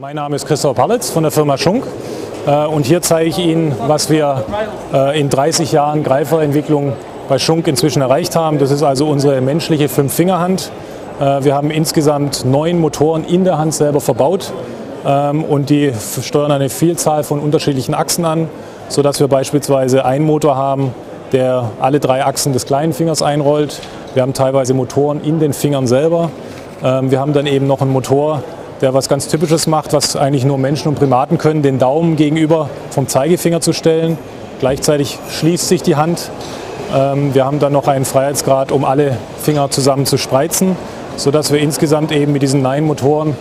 Mein Name ist Christoph Palitz von der Firma Schunk äh, und hier zeige ich Ihnen, was wir äh, in 30 Jahren Greiferentwicklung bei Schunk inzwischen erreicht haben. Das ist also unsere menschliche Fünf-Finger-Hand. Äh, wir haben insgesamt neun Motoren in der Hand selber verbaut ähm, und die steuern eine Vielzahl von unterschiedlichen Achsen an, sodass wir beispielsweise einen Motor haben, der alle drei Achsen des kleinen Fingers einrollt. Wir haben teilweise Motoren in den Fingern selber. Ähm, wir haben dann eben noch einen Motor, der was ganz Typisches macht, was eigentlich nur Menschen und Primaten können, den Daumen gegenüber vom Zeigefinger zu stellen. Gleichzeitig schließt sich die Hand. Ähm, wir haben dann noch einen Freiheitsgrad, um alle Finger zusammen zu spreizen, sodass wir insgesamt eben mit diesen Nein-Motoren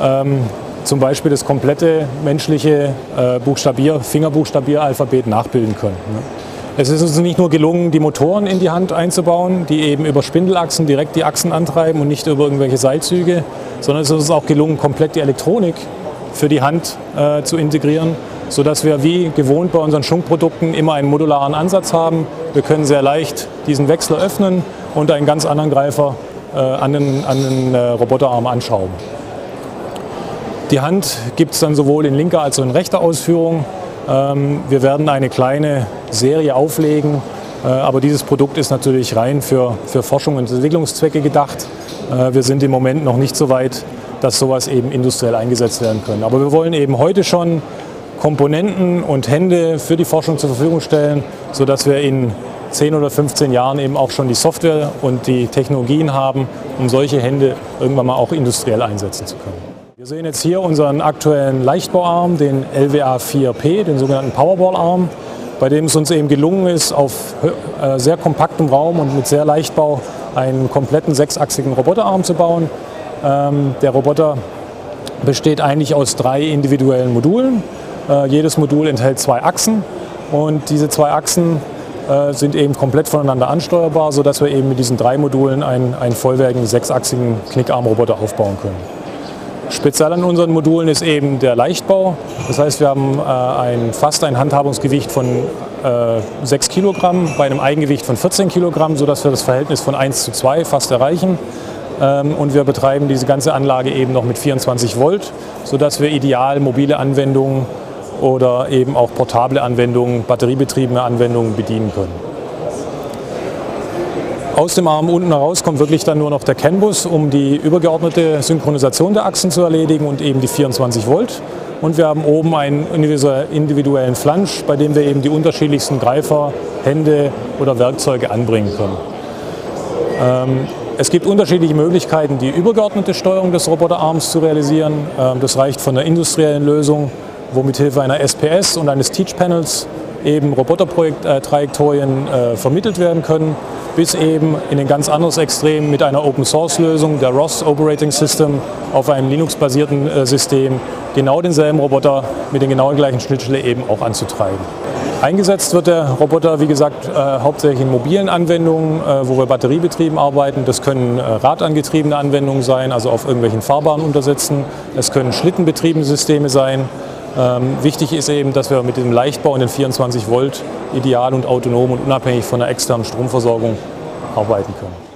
ähm, zum Beispiel das komplette menschliche äh, Buchstabier, Fingerbuchstabieralphabet nachbilden können. Es ist uns nicht nur gelungen, die Motoren in die Hand einzubauen, die eben über Spindelachsen direkt die Achsen antreiben und nicht über irgendwelche Seilzüge, sondern es ist uns auch gelungen, komplett die Elektronik für die Hand äh, zu integrieren, sodass wir wie gewohnt bei unseren Schunkprodukten immer einen modularen Ansatz haben. Wir können sehr leicht diesen Wechsler öffnen und einen ganz anderen Greifer äh, an den, an den äh, Roboterarm anschrauben. Die Hand gibt es dann sowohl in linker als auch in rechter Ausführung. Ähm, wir werden eine kleine Serie auflegen, äh, aber dieses Produkt ist natürlich rein für, für Forschung und Entwicklungszwecke gedacht. Äh, wir sind im Moment noch nicht so weit, dass sowas eben industriell eingesetzt werden können. Aber wir wollen eben heute schon Komponenten und Hände für die Forschung zur Verfügung stellen, sodass wir in 10 oder 15 Jahren eben auch schon die Software und die Technologien haben, um solche Hände irgendwann mal auch industriell einsetzen zu können. Wir sehen jetzt hier unseren aktuellen Leichtbauarm, den LWA 4P, den sogenannten Powerball-Arm, bei dem es uns eben gelungen ist, auf äh, sehr kompaktem Raum und mit sehr Leichtbau einen kompletten sechsachsigen Roboterarm zu bauen. Ähm, der Roboter besteht eigentlich aus drei individuellen Modulen. Äh, jedes Modul enthält zwei Achsen und diese zwei Achsen äh, sind eben komplett voneinander ansteuerbar, sodass wir eben mit diesen drei Modulen einen, einen vollwertigen sechsachsigen Knickarmroboter aufbauen können. Speziell an unseren Modulen ist eben der Leichtbau. Das heißt, wir haben äh, ein, fast ein Handhabungsgewicht von äh, 6 Kilogramm bei einem Eigengewicht von 14 Kilogramm, sodass wir das Verhältnis von 1 zu 2 fast erreichen. Ähm, und wir betreiben diese ganze Anlage eben noch mit 24 Volt, sodass wir ideal mobile Anwendungen oder eben auch portable Anwendungen, batteriebetriebene Anwendungen bedienen können. Aus dem Arm unten heraus kommt wirklich dann nur noch der CAN-Bus, um die übergeordnete Synchronisation der Achsen zu erledigen und eben die 24 Volt. Und wir haben oben einen individuellen Flansch, bei dem wir eben die unterschiedlichsten Greifer, Hände oder Werkzeuge anbringen können. Ähm, es gibt unterschiedliche Möglichkeiten, die übergeordnete Steuerung des Roboterarms zu realisieren. Ähm, das reicht von der industriellen Lösung, wo mithilfe einer SPS und eines Teach Panels eben Robotertrajektorien äh, vermittelt werden können, bis eben in ein ganz anderes Extrem mit einer Open-Source-Lösung, der ROS Operating System, auf einem Linux-basierten äh, System genau denselben Roboter mit den genau gleichen Schnittstellen eben auch anzutreiben. Eingesetzt wird der Roboter, wie gesagt, äh, hauptsächlich in mobilen Anwendungen, äh, wo wir batteriebetrieben arbeiten. Das können äh, radangetriebene Anwendungen sein, also auf irgendwelchen Fahrbahnen untersetzen. Es können schlittenbetriebene Systeme sein. Ähm, wichtig ist eben, dass wir mit dem Leichtbau in den 24 Volt ideal und autonom und unabhängig von der externen Stromversorgung arbeiten können.